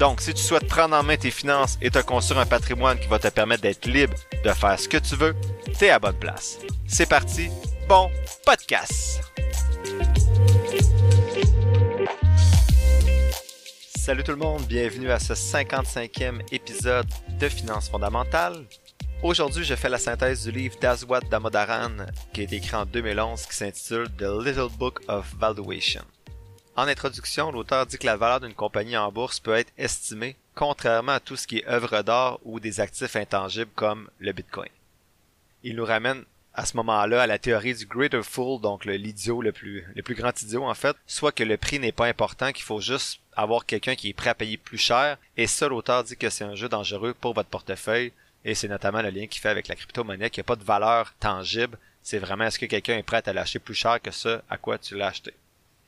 Donc, si tu souhaites prendre en main tes finances et te construire un patrimoine qui va te permettre d'être libre de faire ce que tu veux, t'es à bonne place. C'est parti, bon podcast! Salut tout le monde, bienvenue à ce 55e épisode de Finances fondamentales. Aujourd'hui, je fais la synthèse du livre d'Azwat Damodaran qui été écrit en 2011 qui s'intitule The Little Book of Valuation. En introduction, l'auteur dit que la valeur d'une compagnie en bourse peut être estimée contrairement à tout ce qui est œuvre d'art ou des actifs intangibles comme le Bitcoin. Il nous ramène à ce moment-là à la théorie du greater fool, donc l'idiot le plus, grand idiot en fait, soit que le prix n'est pas important, qu'il faut juste avoir quelqu'un qui est prêt à payer plus cher, et ça l'auteur dit que c'est un jeu dangereux pour votre portefeuille, et c'est notamment le lien qu'il fait avec la crypto-monnaie, qui n'a pas de valeur tangible, c'est vraiment est-ce que quelqu'un est prêt à lâcher plus cher que ça à quoi tu l'as acheté?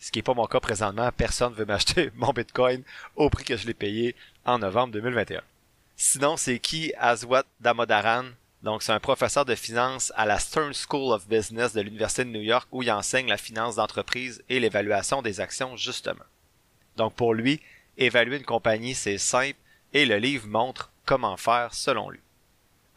Ce qui n'est pas mon cas présentement. Personne ne veut m'acheter mon Bitcoin au prix que je l'ai payé en novembre 2021. Sinon, c'est qui Aswat Damodaran? Donc, c'est un professeur de finance à la Stern School of Business de l'Université de New York où il enseigne la finance d'entreprise et l'évaluation des actions, justement. Donc, pour lui, évaluer une compagnie, c'est simple et le livre montre comment faire selon lui.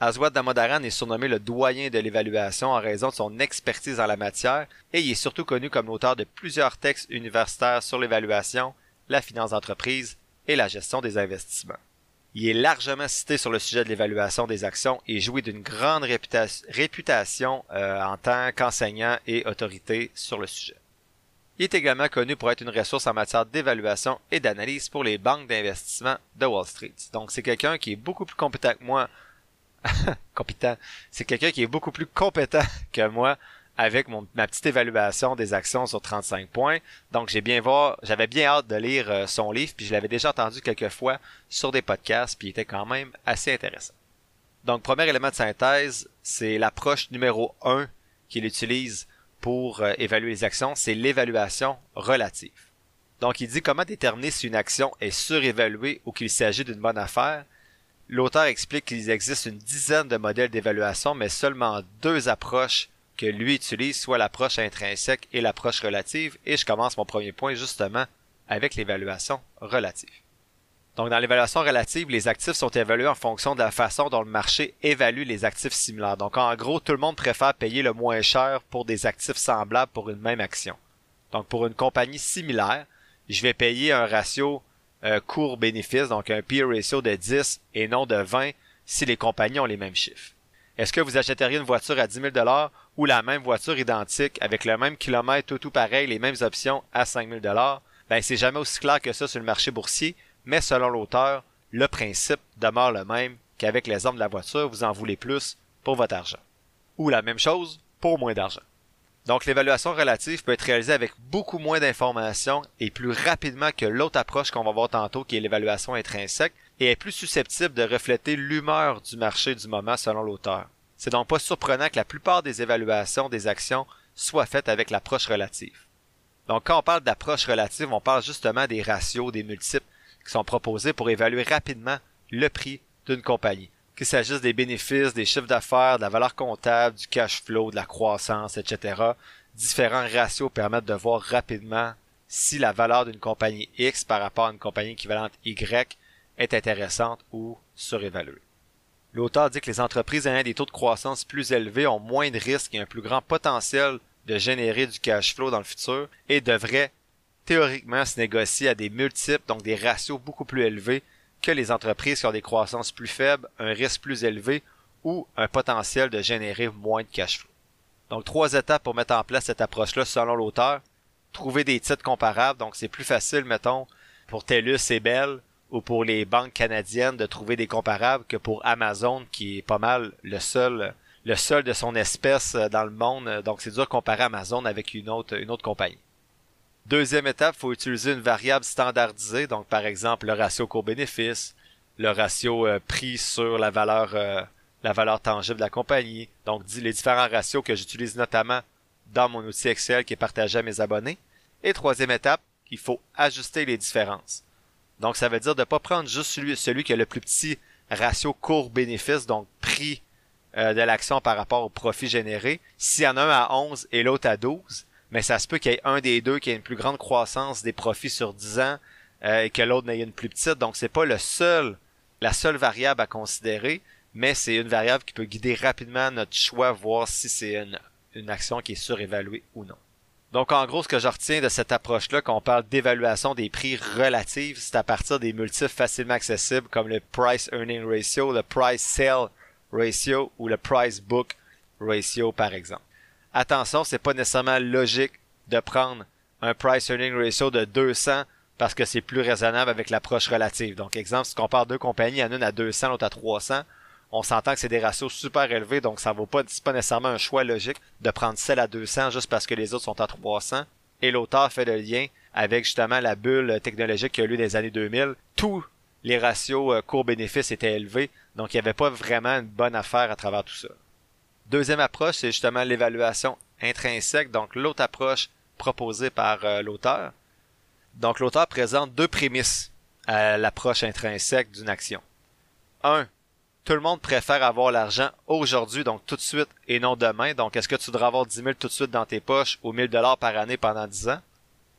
Aswad Damodaran est surnommé le doyen de l'évaluation en raison de son expertise en la matière et il est surtout connu comme l'auteur de plusieurs textes universitaires sur l'évaluation, la finance d'entreprise et la gestion des investissements. Il est largement cité sur le sujet de l'évaluation des actions et jouit d'une grande réputation euh, en tant qu'enseignant et autorité sur le sujet. Il est également connu pour être une ressource en matière d'évaluation et d'analyse pour les banques d'investissement de Wall Street. Donc c'est quelqu'un qui est beaucoup plus compétent que moi compétent. C'est quelqu'un qui est beaucoup plus compétent que moi avec mon, ma petite évaluation des actions sur 35 points. Donc j'ai bien voir, j'avais bien hâte de lire euh, son livre, puis je l'avais déjà entendu quelques fois sur des podcasts, puis il était quand même assez intéressant. Donc premier élément de synthèse, c'est l'approche numéro 1 qu'il utilise pour euh, évaluer les actions, c'est l'évaluation relative. Donc il dit comment déterminer si une action est surévaluée ou qu'il s'agit d'une bonne affaire, L'auteur explique qu'il existe une dizaine de modèles d'évaluation, mais seulement deux approches que lui utilise, soit l'approche intrinsèque et l'approche relative, et je commence mon premier point justement avec l'évaluation relative. Donc dans l'évaluation relative, les actifs sont évalués en fonction de la façon dont le marché évalue les actifs similaires. Donc en gros, tout le monde préfère payer le moins cher pour des actifs semblables pour une même action. Donc pour une compagnie similaire, je vais payer un ratio euh, court-bénéfice, donc un peer ratio de 10 et non de 20 si les compagnies ont les mêmes chiffres. Est-ce que vous achèteriez une voiture à 10 000 ou la même voiture identique avec le même kilomètre, tout tout pareil, les mêmes options à 5 000 Ben, c'est jamais aussi clair que ça sur le marché boursier, mais selon l'auteur, le principe demeure le même qu'avec les hommes de la voiture, vous en voulez plus pour votre argent. Ou la même chose pour moins d'argent. Donc l'évaluation relative peut être réalisée avec beaucoup moins d'informations et plus rapidement que l'autre approche qu'on va voir tantôt qui est l'évaluation intrinsèque et est plus susceptible de refléter l'humeur du marché du moment selon l'auteur. C'est donc pas surprenant que la plupart des évaluations des actions soient faites avec l'approche relative. Donc quand on parle d'approche relative, on parle justement des ratios, des multiples qui sont proposés pour évaluer rapidement le prix d'une compagnie qu'il s'agisse des bénéfices, des chiffres d'affaires, de la valeur comptable, du cash flow, de la croissance, etc. Différents ratios permettent de voir rapidement si la valeur d'une compagnie X par rapport à une compagnie équivalente Y est intéressante ou surévaluée. L'auteur dit que les entreprises ayant des taux de croissance plus élevés ont moins de risques et un plus grand potentiel de générer du cash flow dans le futur et devraient théoriquement se négocier à des multiples, donc des ratios beaucoup plus élevés que les entreprises qui ont des croissances plus faibles, un risque plus élevé ou un potentiel de générer moins de cash flow. Donc trois étapes pour mettre en place cette approche-là selon l'auteur. Trouver des titres comparables, donc c'est plus facile, mettons, pour TELUS et Bell ou pour les banques canadiennes de trouver des comparables que pour Amazon qui est pas mal le seul de son espèce dans le monde. Donc c'est dur de comparer Amazon avec une autre une autre compagnie. Deuxième étape, il faut utiliser une variable standardisée, donc par exemple le ratio court-bénéfice, le ratio euh, prix sur la valeur euh, la valeur tangible de la compagnie. Donc les différents ratios que j'utilise notamment dans mon outil Excel qui est partagé à mes abonnés. Et troisième étape, il faut ajuster les différences. Donc ça veut dire de ne pas prendre juste celui, qui a le plus petit ratio court-bénéfice, donc prix euh, de l'action par rapport au profit généré. S'il y en a un à 11 et l'autre à 12, mais ça se peut qu'il y ait un des deux qui ait une plus grande croissance des profits sur 10 ans euh, et que l'autre n'ait une plus petite. Donc c'est pas le seul, la seule variable à considérer, mais c'est une variable qui peut guider rapidement notre choix, voir si c'est une, une action qui est surévaluée ou non. Donc en gros, ce que je retiens de cette approche-là, quand on parle d'évaluation des prix relatifs, c'est à partir des multiples facilement accessibles comme le Price Earning Ratio, le Price Sale Ratio ou le Price Book Ratio par exemple. Attention, c'est pas nécessairement logique de prendre un Price Earning Ratio de 200 parce que c'est plus raisonnable avec l'approche relative. Donc exemple, si on compare deux compagnies, il y en a une à 200, l'autre à 300, on s'entend que c'est des ratios super élevés, donc ça vaut pas, c'est pas nécessairement un choix logique de prendre celle à 200 juste parce que les autres sont à 300. Et l'auteur fait le lien avec justement la bulle technologique qui a eu lieu des années 2000. Tous les ratios euh, court-bénéfice étaient élevés, donc il n'y avait pas vraiment une bonne affaire à travers tout ça. Deuxième approche, c'est justement l'évaluation intrinsèque, donc l'autre approche proposée par euh, l'auteur. Donc l'auteur présente deux prémices à l'approche intrinsèque d'une action. Un, tout le monde préfère avoir l'argent aujourd'hui, donc tout de suite, et non demain. Donc, est-ce que tu devrais avoir 10 000 tout de suite dans tes poches ou 1000 dollars par année pendant 10 ans?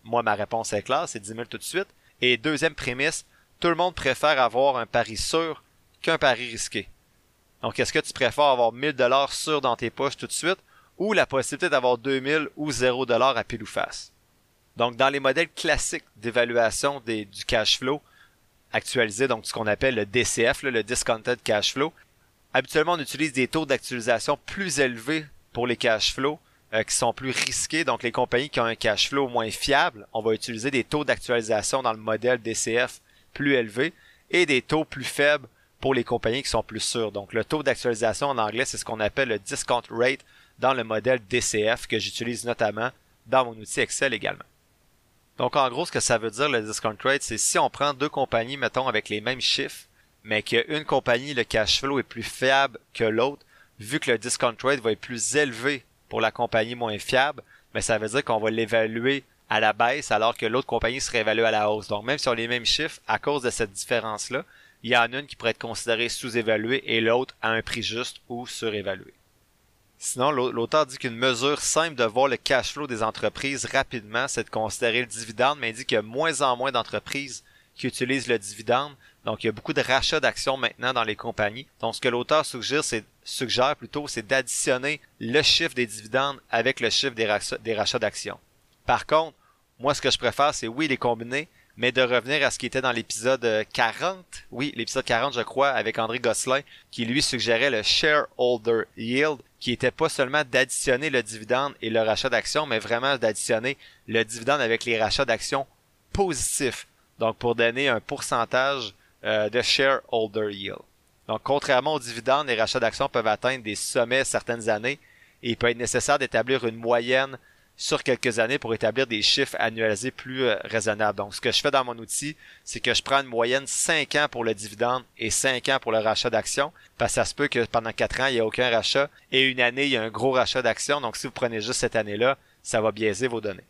Moi, ma réponse est claire, c'est 10 000 tout de suite. Et deuxième prémisse, tout le monde préfère avoir un pari sûr qu'un pari risqué. Donc, est-ce que tu préfères avoir 1000 dollars sûr dans tes poches tout de suite ou la possibilité d'avoir 2000 ou 0 dollars à pile ou face? Donc, dans les modèles classiques d'évaluation du cash flow, actualisé, donc ce qu'on appelle le DCF, le Discounted Cash Flow. Habituellement, on utilise des taux d'actualisation plus élevés pour les cash flows euh, qui sont plus risqués. Donc, les compagnies qui ont un cash flow moins fiable, on va utiliser des taux d'actualisation dans le modèle DCF plus élevés et des taux plus faibles pour les compagnies qui sont plus sûres. Donc, le taux d'actualisation en anglais, c'est ce qu'on appelle le discount rate dans le modèle DCF que j'utilise notamment dans mon outil Excel également. Donc en gros, ce que ça veut dire le discount rate, c'est si on prend deux compagnies, mettons, avec les mêmes chiffres, mais qu'une compagnie, le cash flow est plus fiable que l'autre, vu que le discount rate va être plus élevé pour la compagnie moins fiable, mais ça veut dire qu'on va l'évaluer à la baisse alors que l'autre compagnie serait évaluée à la hausse. Donc même si on a les mêmes chiffres, à cause de cette différence-là, il y en a une qui pourrait être considérée sous-évaluée et l'autre à un prix juste ou surévaluée. Sinon, l'auteur dit qu'une mesure simple de voir le cash flow des entreprises rapidement, c'est de considérer le dividende, mais il dit qu'il y a moins en moins d'entreprises qui utilisent le dividende. Donc, il y a beaucoup de rachats d'actions maintenant dans les compagnies. Donc, ce que l'auteur suggère, plutôt, c'est d'additionner le chiffre des dividendes avec le chiffre des rachats d'actions. Par contre, moi, ce que je préfère, c'est oui, les combiner, mais de revenir à ce qui était dans l'épisode 40, oui, l'épisode 40, je crois, avec André Gosselin, qui lui suggérait le shareholder yield, qui était pas seulement d'additionner le dividende et le rachat d'actions, mais vraiment d'additionner le dividende avec les rachats d'actions positifs. Donc, pour donner un pourcentage euh, de shareholder yield. Donc, contrairement aux dividendes, les rachats d'actions peuvent atteindre des sommets certaines années et il peut être nécessaire d'établir une moyenne sur quelques années pour établir des chiffres annualisés plus euh, raisonnables. Donc, ce que je fais dans mon outil, c'est que je prends une moyenne 5 ans pour le dividende et 5 ans pour le rachat d'actions, parce que ça se peut que pendant 4 ans, il n'y a aucun rachat, et une année, il y a un gros rachat d'actions. Donc, si vous prenez juste cette année-là, ça va biaiser vos données.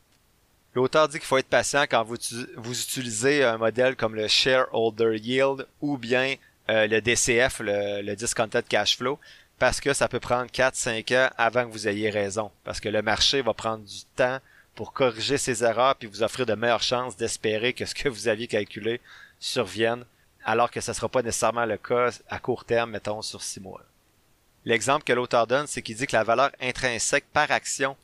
L'auteur dit qu'il faut être patient quand vous, vous, utilisez un modèle comme le Shareholder Yield ou bien euh, le DCF, le, le Discounted Cash Flow, parce que ça peut prendre 4-5 ans avant que vous ayez raison. Parce que le marché va prendre du temps pour corriger ses erreurs puis vous offrir de meilleures chances d'espérer que ce que vous aviez calculé survienne, alors que ce ne sera pas nécessairement le cas à court terme, mettons, sur 6 mois. L'exemple que l'auteur donne, c'est qu'il dit que la valeur intrinsèque par action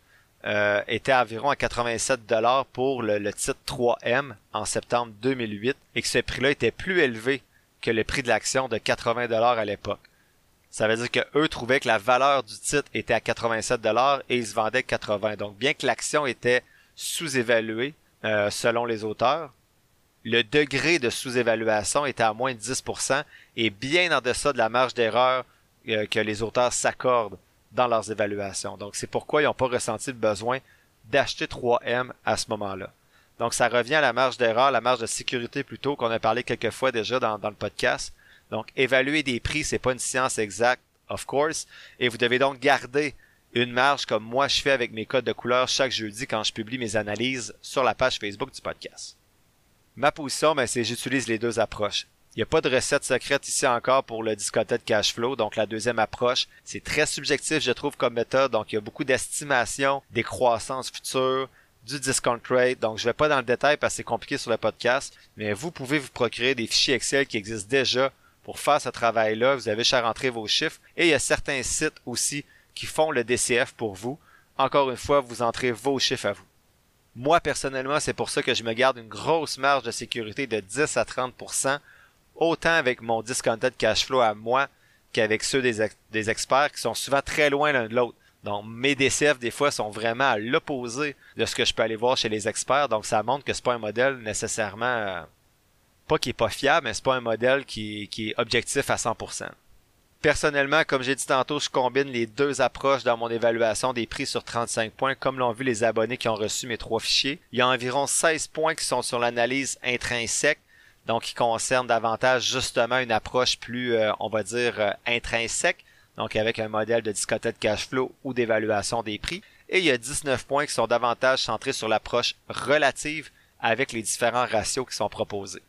euh, était environ à 87 dollars pour le, le, titre 3M en septembre 2008 et que ce prix-là était plus élevé que le prix de l'action de 80 dollars à l'époque. Ça veut dire que eux trouvaient que la valeur du titre était à 87 dollars et ils se vendaient 80. Donc bien que l'action était sous-évaluée euh, selon les auteurs, le degré de sous-évaluation était à moins de 10% et bien en deçà de la marge d'erreur euh, que les auteurs s'accordent dans leurs évaluations. Donc c'est pourquoi ils n'ont pas ressenti le besoin d'acheter 3M à ce moment-là. Donc ça revient à la marge d'erreur, la marge de sécurité plutôt qu'on a parlé quelques fois déjà dans, dans le podcast. Donc, évaluer des prix, c'est pas une science exacte, of course, et vous devez donc garder une marge comme moi je fais avec mes codes de couleur chaque jeudi quand je publie mes analyses sur la page Facebook du podcast. Ma position, ben, c'est j'utilise les deux approches. Il n'y a pas de recette secrète ici encore pour le discothèque cash flow, donc la deuxième approche. C'est très subjectif, je trouve, comme méthode, donc il y a beaucoup d'estimation des croissances futures, du discount rate, donc je vais pas dans le détail parce que c'est compliqué sur le podcast, mais vous pouvez vous procurer des fichiers Excel qui existent déjà pour faire ce travail-là. Vous avez à rentrer vos chiffres et il y a certains sites aussi qui font le DCF pour vous. Encore une fois, vous entrez vos chiffres à vous. Moi, personnellement, c'est pour ça que je me garde une grosse marge de sécurité de 10 à 30%, autant avec mon discounted cash flow à moi qu'avec ceux des, experts qui sont souvent très loin l'un de l'autre. Donc mes DCF des fois sont vraiment à l'opposé de ce que je peux aller voir chez les experts. Donc ça montre que c'est pas un modèle nécessairement euh, pas qui est pas fiable, mais c'est pas un modèle qui, qui est objectif à 100%. Personnellement, comme j'ai dit tantôt, je combine les deux approches dans mon évaluation des prix sur 35 points, comme l'ont vu les abonnés qui ont reçu mes trois fichiers. Il y a environ 16 points qui sont sur l'analyse intrinsèque, donc qui concernent davantage justement une approche plus, euh, on va dire, euh, intrinsèque, donc avec un modèle de discothèque cash flow ou d'évaluation des prix. Et il y a 19 points qui sont davantage centrés sur l'approche relative avec les différents ratios qui sont proposés.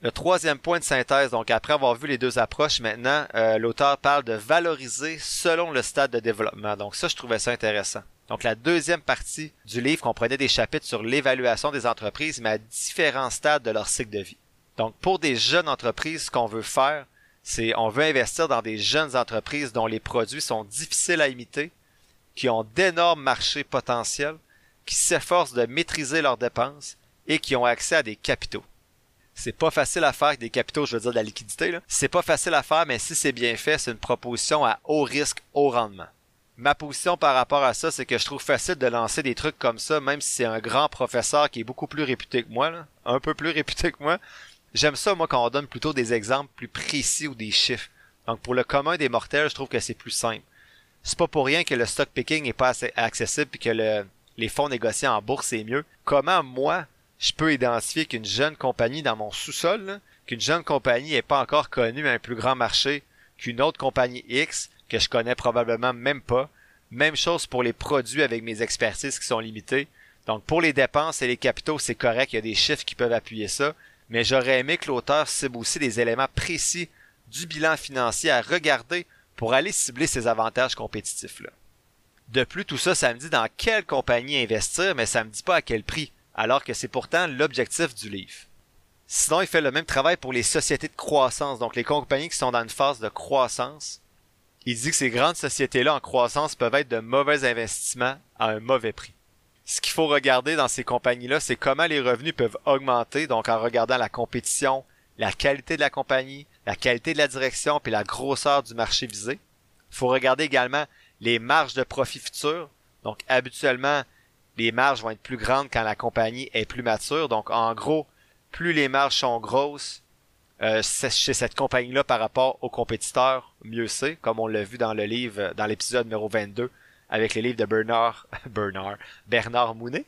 Le troisième point de synthèse, donc après avoir vu les deux approches, maintenant, euh, l'auteur parle de valoriser selon le stade de développement. Donc ça, je trouvais ça intéressant. Donc la deuxième partie du livre comprenait des chapitres sur l'évaluation des entreprises, mais à différents stades de leur cycle de vie. Donc pour des jeunes entreprises, ce qu'on veut faire, c'est on veut investir dans des jeunes entreprises dont les produits sont difficiles à imiter, qui ont d'énormes marchés potentiels, qui s'efforcent de maîtriser leurs dépenses et qui ont accès à des capitaux. C'est pas facile à faire avec des capitaux, je veux dire de la liquidité. C'est pas facile à faire, mais si c'est bien fait, c'est une proposition à haut risque, haut rendement. Ma position par rapport à ça, c'est que je trouve facile de lancer des trucs comme ça, même si c'est un grand professeur qui est beaucoup plus réputé que moi, un peu plus réputé que moi. J'aime ça, moi, quand on donne plutôt des exemples plus précis ou des chiffres. Donc, pour le commun des mortels, je trouve que c'est plus simple. C'est pas pour rien que le stock picking est pas assez accessible et que le, les fonds négociés en bourse c'est mieux. Comment, moi, je peux identifier qu'une jeune compagnie dans mon sous-sol, qu'une jeune compagnie n'est pas encore connue à un plus grand marché qu'une autre compagnie X que je connais probablement même pas. Même chose pour les produits avec mes expertises qui sont limitées. Donc pour les dépenses et les capitaux, c'est correct, il y a des chiffres qui peuvent appuyer ça, mais j'aurais aimé que l'auteur cible aussi des éléments précis du bilan financier à regarder pour aller cibler ces avantages compétitifs là. De plus, tout ça, ça me dit dans quelle compagnie investir, mais ça me dit pas à quel prix alors que c'est pourtant l'objectif du livre. Sinon, il fait le même travail pour les sociétés de croissance, donc les compagnies qui sont dans une phase de croissance. Il dit que ces grandes sociétés-là en croissance peuvent être de mauvais investissements à un mauvais prix. Ce qu'il faut regarder dans ces compagnies-là, c'est comment les revenus peuvent augmenter, donc en regardant la compétition, la qualité de la compagnie, la qualité de la direction, puis la grosseur du marché visé. Il faut regarder également les marges de profit futures. Donc habituellement, les marges vont être plus grandes quand la compagnie est plus mature. Donc, en gros, plus les marges sont grosses euh, chez cette compagnie-là par rapport aux compétiteurs, mieux c'est, comme on l'a vu dans le livre, dans l'épisode numéro 22, avec les livres de Bernard, Bernard, Bernard Mounet.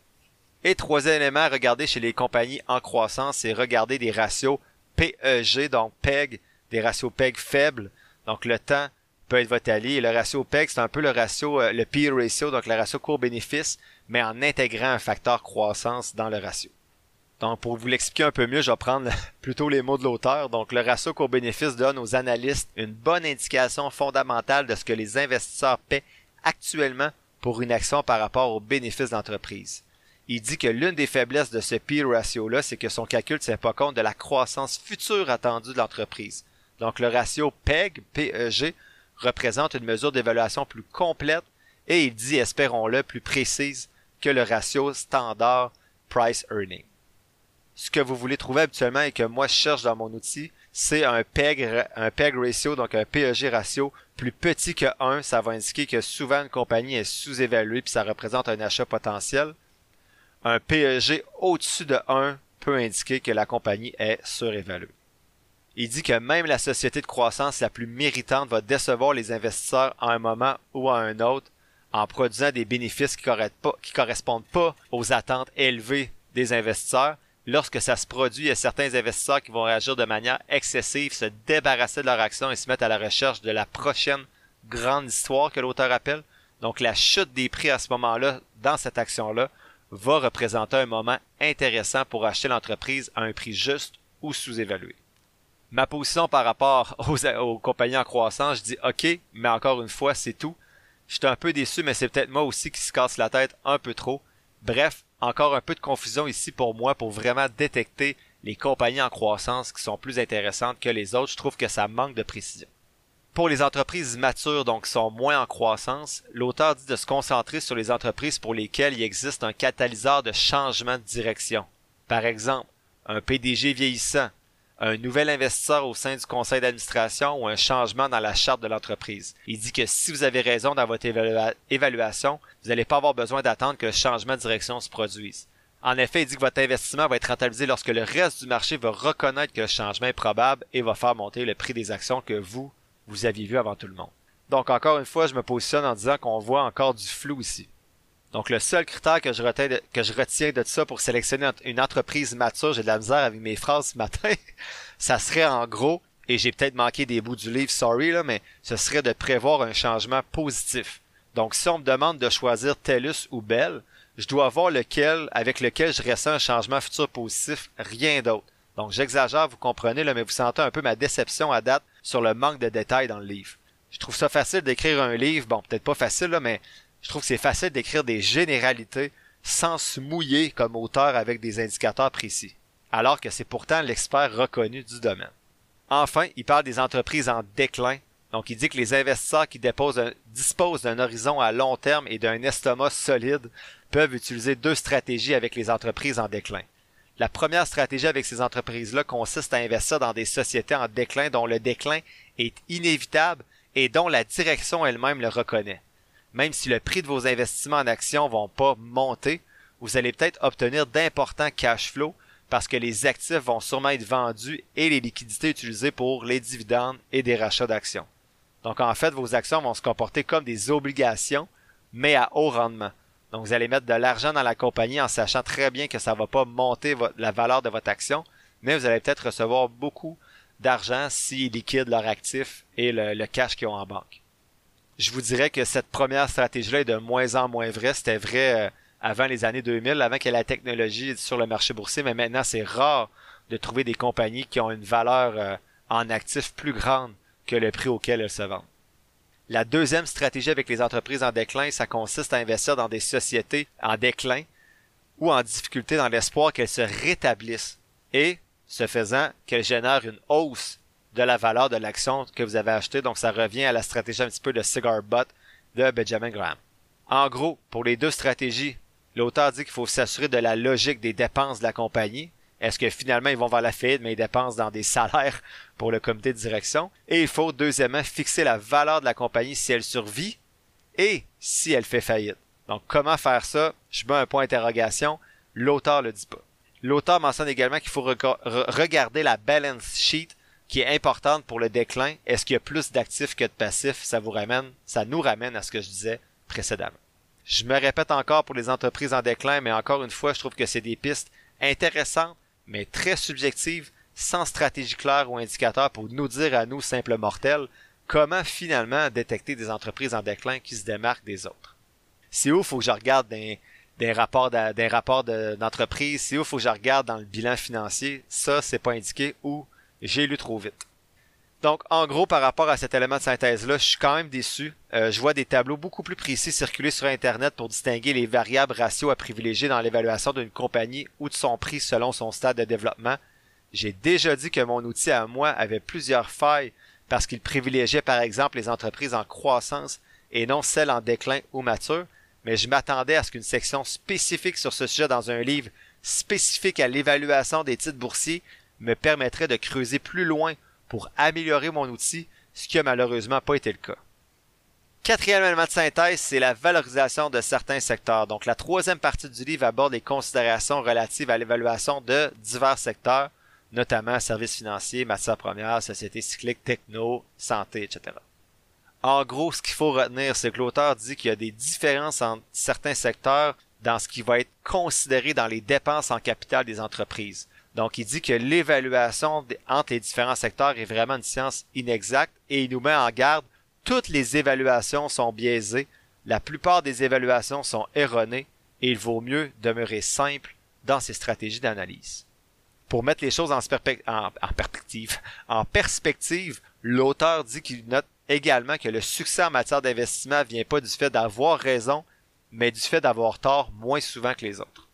Et troisième élément regarder chez les compagnies en croissance, c'est regarder des ratios PEG, donc PEG, des ratios PEG faibles. Donc le temps peut être votre allié. Et le ratio PEG, c'est un peu le ratio, euh, le P ratio, donc le ratio court-bénéfice mais en intégrant un facteur croissance dans le ratio. Donc, pour vous l'expliquer un peu mieux, je vais prendre plutôt les mots de l'auteur. Donc, le ratio court-bénéfice donne aux analystes une bonne indication fondamentale de ce que les investisseurs paient actuellement pour une action par rapport aux bénéfices d'entreprise. Il dit que l'une des faiblesses de ce P ratio-là, c'est que son calcul ne tient pas compte de la croissance future attendue de l'entreprise. Donc, le ratio PEG, PEG, représente une mesure d'évaluation plus complète et il dit, espérons-le, plus précise que le ratio standard price earning. Ce que vous voulez trouver habituellement et que moi je cherche dans mon outil, c'est un PEG, un PEG ratio, donc un PEG ratio plus petit que 1. Ça va indiquer que souvent une compagnie est sous-évaluée puis ça représente un achat potentiel. Un PEG au-dessus de 1 peut indiquer que la compagnie est surévaluée. Il dit que même la société de croissance la plus méritante va décevoir les investisseurs à un moment ou à un autre en produisant des bénéfices qui, ne correspondent pas aux attentes élevées des investisseurs. lorsque ça se produit, il y a certains investisseurs qui vont réagir de manière excessive, se débarrasser de leur action et se mettre à la recherche de la prochaine grande histoire que l'auteur appelle. Donc la chute des prix à ce moment-là, dans cette action-là, va représenter un moment intéressant pour acheter l'entreprise à un prix juste ou sous-évalué. Ma position par rapport aux, aux, compagnies en croissance, je dis OK, mais encore une fois, c'est tout. Je suis un peu déçu, mais c'est peut-être moi aussi qui se casse la tête un peu trop. Bref, encore un peu de confusion ici pour moi pour vraiment détecter les compagnies en croissance qui sont plus intéressantes que les autres. Je trouve que ça manque de précision. Pour les entreprises matures, donc qui sont moins en croissance, l'auteur dit de se concentrer sur les entreprises pour lesquelles il existe un catalyseur de changement de direction. Par exemple, un PDG vieillissant, un nouvel investisseur au sein du conseil d'administration ou un changement dans la charte de l'entreprise. Il dit que si vous avez raison dans votre évaluation, vous n'allez pas avoir besoin d'attendre que le changement de direction se produise. En effet, il dit que votre investissement va être rentabilisé lorsque le reste du marché va reconnaître que le changement est probable et va faire monter le prix des actions que vous, vous aviez vu avant tout le monde. Donc encore une fois, je me positionne en disant qu'on voit encore du flou ici. Donc le seul critère que je, retiens de, ça pour sélectionner une entreprise mature, j'ai de la misère avec mes phrases ce matin, ça serait en gros, et j'ai peut-être manqué des bouts du livre, sorry là, mais ce serait de prévoir un changement positif. Donc si on me demande de choisir TELUS ou Bell, je dois voir lequel avec lequel je ressens un changement futur positif, rien d'autre. Donc j'exagère, vous comprenez, là, mais vous sentez un peu ma déception à date sur le manque de détails dans le livre. Je trouve ça facile d'écrire un livre, bon peut-être pas facile, là, mais je trouve que c'est facile d'écrire des généralités sans se mouiller comme auteur avec des indicateurs précis, alors que c'est pourtant l'expert reconnu du domaine. Enfin, il parle des entreprises en déclin. Donc, il dit que les investisseurs qui disposent d'un horizon à long terme et d'un estomac solide peuvent utiliser deux stratégies avec les entreprises en déclin. La première stratégie avec ces entreprises-là consiste à investir dans des sociétés en déclin dont le déclin est inévitable et dont la direction elle-même le reconnaît même si le prix de vos investissements en actions vont pas monter, vous allez peut-être obtenir d'importants cash flows parce que les actifs vont sûrement être vendus et les liquidités utilisées pour les dividendes et des rachats d'actions. Donc en fait, vos actions vont se comporter comme des obligations, mais à haut rendement. Donc vous allez mettre de l'argent dans la compagnie en sachant très bien que ça ne va pas monter la valeur de votre action, mais vous allez peut-être recevoir beaucoup d'argent s'ils liquident leurs actifs et le, le cash qu'ils ont en banque je vous dirais que cette première stratégie-là est de moins en moins vraie. C'était vrai euh, avant les années 2000, avant que la technologie sur le marché boursier, mais maintenant c'est rare de trouver des compagnies qui ont une valeur euh, en actifs plus grande que le prix auquel elles se vendent. La deuxième stratégie avec les entreprises en déclin, ça consiste à investir dans des sociétés en déclin ou en difficulté dans l'espoir qu'elles se rétablissent et, ce faisant, qu'elles génèrent une hausse de la valeur de l'action que vous avez acheté. Donc, ça revient à la stratégie un petit peu de cigar butt de Benjamin Graham. En gros, pour les deux stratégies, l'auteur dit qu'il faut s'assurer de la logique des dépenses de la compagnie. Est-ce que finalement ils vont vers la faillite, mais ils dépensent dans des salaires pour le comité de direction? Et il faut, deuxièmement, fixer la valeur de la compagnie si elle survit et si elle fait faillite. Donc, comment faire ça? Je mets un point d'interrogation. L'auteur le dit pas. L'auteur mentionne également qu'il faut regarder la balance sheet qui est importante pour le déclin. Est-ce qu'il y a plus d'actifs que de passifs? Ça vous ramène, ça nous ramène à ce que je disais précédemment. Je me répète encore pour les entreprises en déclin, mais encore une fois, je trouve que c'est des pistes intéressantes, mais très subjectives, sans stratégie claire ou indicateur pour nous dire à nous, simples mortels, comment finalement détecter des entreprises en déclin qui se démarquent des autres. C'est où faut que je regarde des, rapports d'entreprise, c'est où faut que je regarde dans le bilan financier, ça c'est pas indiqué ou j'ai lu trop vite. Donc, en gros, par rapport à cet élément de synthèse-là, je suis quand même déçu. Euh, je vois des tableaux beaucoup plus précis circuler sur Internet pour distinguer les variables ratios à privilégier dans l'évaluation d'une compagnie ou de son prix selon son stade de développement. J'ai déjà dit que mon outil à moi avait plusieurs failles parce qu'il privilégiait par exemple les entreprises en croissance et non celles en déclin ou mature, mais je m'attendais à ce qu'une section spécifique sur ce sujet dans un livre spécifique à l'évaluation des titres boursiers me permettrait de creuser plus loin pour améliorer mon outil, ce qui a malheureusement pas été le cas. Quatrième élément de synthèse, c'est la valorisation de certains secteurs. Donc la troisième partie du livre aborde les considérations relatives à l'évaluation de divers secteurs, notamment services financiers, matières premières, sociétés cycliques, techno, santé, etc. En gros, ce qu'il faut retenir, c'est que l'auteur dit qu'il y a des différences entre certains secteurs dans ce qui va être considéré dans les dépenses en capital des entreprises. Donc, il dit que l'évaluation entre les différents secteurs est vraiment une science inexacte et il nous met en garde. Toutes les évaluations sont biaisées. La plupart des évaluations sont erronées et il vaut mieux demeurer simple dans ses stratégies d'analyse. Pour mettre les choses en, perspective, perspective, l'auteur dit qu'il note également que le succès en matière d'investissement vient pas du fait d'avoir raison, mais du fait d'avoir tort moins souvent que les autres.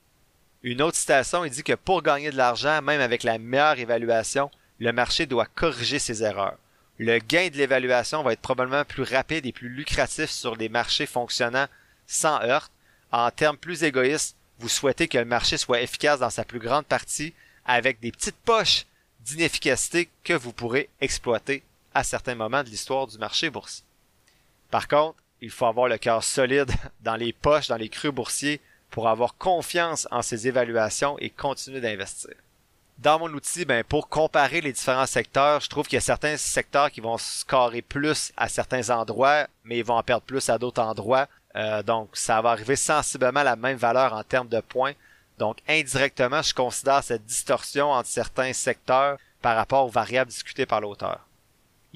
Une autre citation, il dit que pour gagner de l'argent, même avec la meilleure évaluation, le marché doit corriger ses erreurs. Le gain de l'évaluation va être probablement plus rapide et plus lucratif sur des marchés fonctionnant sans heurts. En termes plus égoïstes, vous souhaitez que le marché soit efficace dans sa plus grande partie avec des petites poches d'inefficacité que vous pourrez exploiter à certains moments de l'histoire du marché boursier. Par contre, il faut avoir le cœur solide dans les poches, dans les creux boursiers pour avoir confiance en ces évaluations et continuer d'investir. Dans mon outil, ben, pour comparer les différents secteurs, je trouve qu'il y a certains secteurs qui vont scorer plus à certains endroits, mais ils vont en perdre plus à d'autres endroits. Euh, donc, ça va arriver sensiblement à la même valeur en termes de points. Donc, indirectement, je considère cette distorsion entre certains secteurs par rapport aux variables discutées par l'auteur.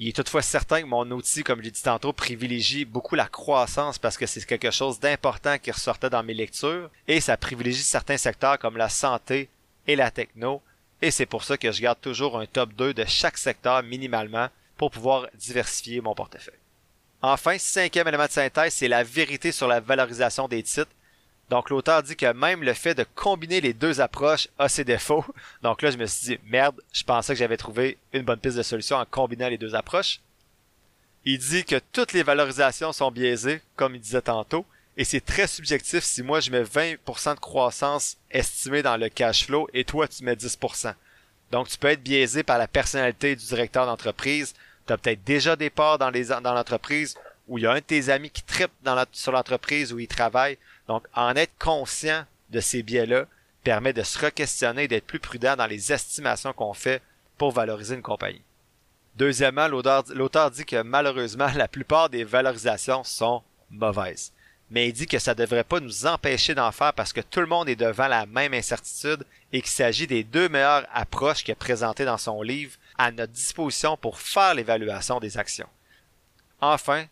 Il est toutefois certain que mon outil, comme je l'ai dit tantôt, privilégie beaucoup la croissance parce que c'est quelque chose d'important qui ressortait dans mes lectures et ça privilégie certains secteurs comme la santé et la techno et c'est pour ça que je garde toujours un top 2 de chaque secteur minimalement pour pouvoir diversifier mon portefeuille. Enfin, cinquième élément de synthèse, c'est la vérité sur la valorisation des titres donc l'auteur dit que même le fait de combiner les deux approches a ses défauts. Donc là, je me suis dit, merde, je pensais que j'avais trouvé une bonne piste de solution en combinant les deux approches. Il dit que toutes les valorisations sont biaisées, comme il disait tantôt, et c'est très subjectif si moi je mets 20% de croissance estimée dans le cash flow et toi tu mets 10%. Donc tu peux être biaisé par la personnalité du directeur d'entreprise, tu as peut-être déjà des parts dans l'entreprise ou il y a un de tes amis qui tripe sur l'entreprise où il travaille. Donc, en être conscient de ces biais-là permet de se re-questionner et d'être plus prudent dans les estimations qu'on fait pour valoriser une compagnie. Deuxièmement, l'auteur dit que malheureusement, la plupart des valorisations sont mauvaises. Mais il dit que ça ne devrait pas nous empêcher d'en faire parce que tout le monde est devant la même incertitude et qu'il s'agit des deux meilleures approches qu'il a présentées dans son livre à notre disposition pour faire l'évaluation des actions. Enfin,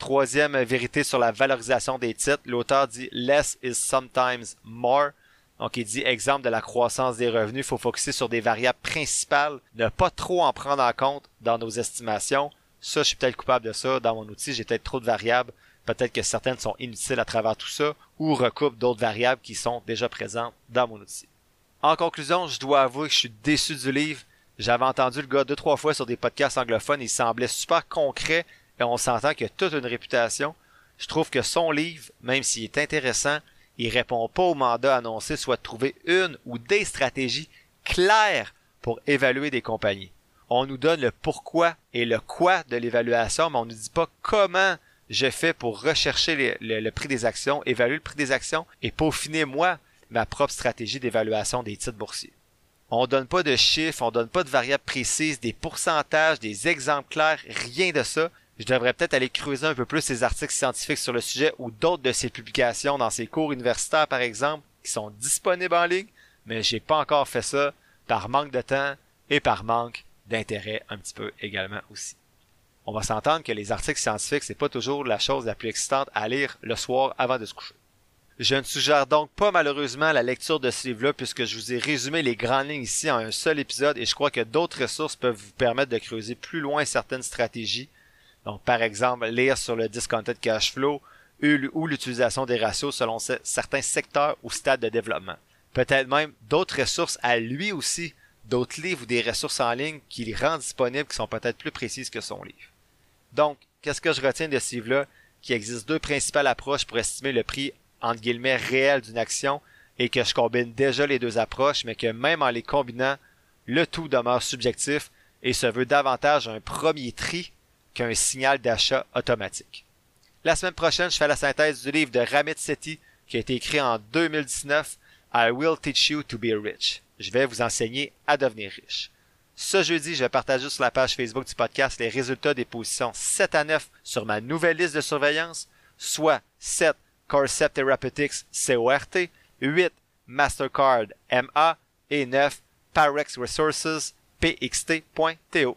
Troisième vérité sur la valorisation des titres, l'auteur dit less is sometimes more. Donc il dit exemple de la croissance des revenus, il faut focuser sur des variables principales, ne pas trop en prendre en compte dans nos estimations. Ça, je suis peut-être coupable de ça. Dans mon outil, j'ai peut-être trop de variables. Peut-être que certaines sont inutiles à travers tout ça, ou recoupent d'autres variables qui sont déjà présentes dans mon outil. En conclusion, je dois avouer que je suis déçu du livre. J'avais entendu le gars deux, trois fois sur des podcasts anglophones, il semblait super concret, et on s'entend qu'il a toute une réputation. Je trouve que son livre, même s'il est intéressant, il répond pas au mandat annoncé, soit de trouver une ou des stratégies claires pour évaluer des compagnies. On nous donne le pourquoi et le quoi de l'évaluation, mais on ne nous dit pas comment je fais pour rechercher le, prix des actions, évaluer le prix des actions et peaufiner moi ma propre stratégie d'évaluation des titres boursiers. On donne pas de chiffres, on donne pas de variables précises, des pourcentages, des exemples clairs, rien de ça je devrais peut-être aller creuser un peu plus ces articles scientifiques sur le sujet ou d'autres de ces publications dans ces cours universitaires, par exemple, qui sont disponibles en ligne, mais j'ai pas encore fait ça par manque de temps et par manque d'intérêt un petit peu également aussi. On va s'entendre que les articles scientifiques, c'est pas toujours la chose la plus excitante à lire le soir avant de se coucher. Je ne suggère donc pas malheureusement la lecture de ce livre-là puisque je vous ai résumé les grandes lignes ici en un seul épisode et je crois que d'autres ressources peuvent vous permettre de creuser plus loin certaines stratégies donc, par exemple, lire sur le discounted cash flow ou l'utilisation des ratios selon certains secteurs ou stades de développement. Peut-être même d'autres ressources à lui aussi, d'autres livres ou des ressources en ligne qu'il rend disponibles qui sont peut-être plus précises que son livre. Donc, qu'est-ce que je retiens de ce livre-là? Qu'il existe deux principales approches pour estimer le prix entre guillemets réel d'une action et que je combine déjà les deux approches, mais que même en les combinant, le tout demeure subjectif et se veut davantage un premier tri qu'un signal d'achat automatique. La semaine prochaine, je fais la synthèse du livre de Ramit Sethi qui a été écrit en 2019, I Will Teach You to Be Rich. Je vais vous enseigner à devenir riche. Ce jeudi, je vais partager sur la page Facebook du podcast les résultats des positions 7 à 9 sur ma nouvelle liste de surveillance, soit 7 Corcept Therapeutics CORT, 8 Mastercard MA et 9 Parex Resources PXT.TO.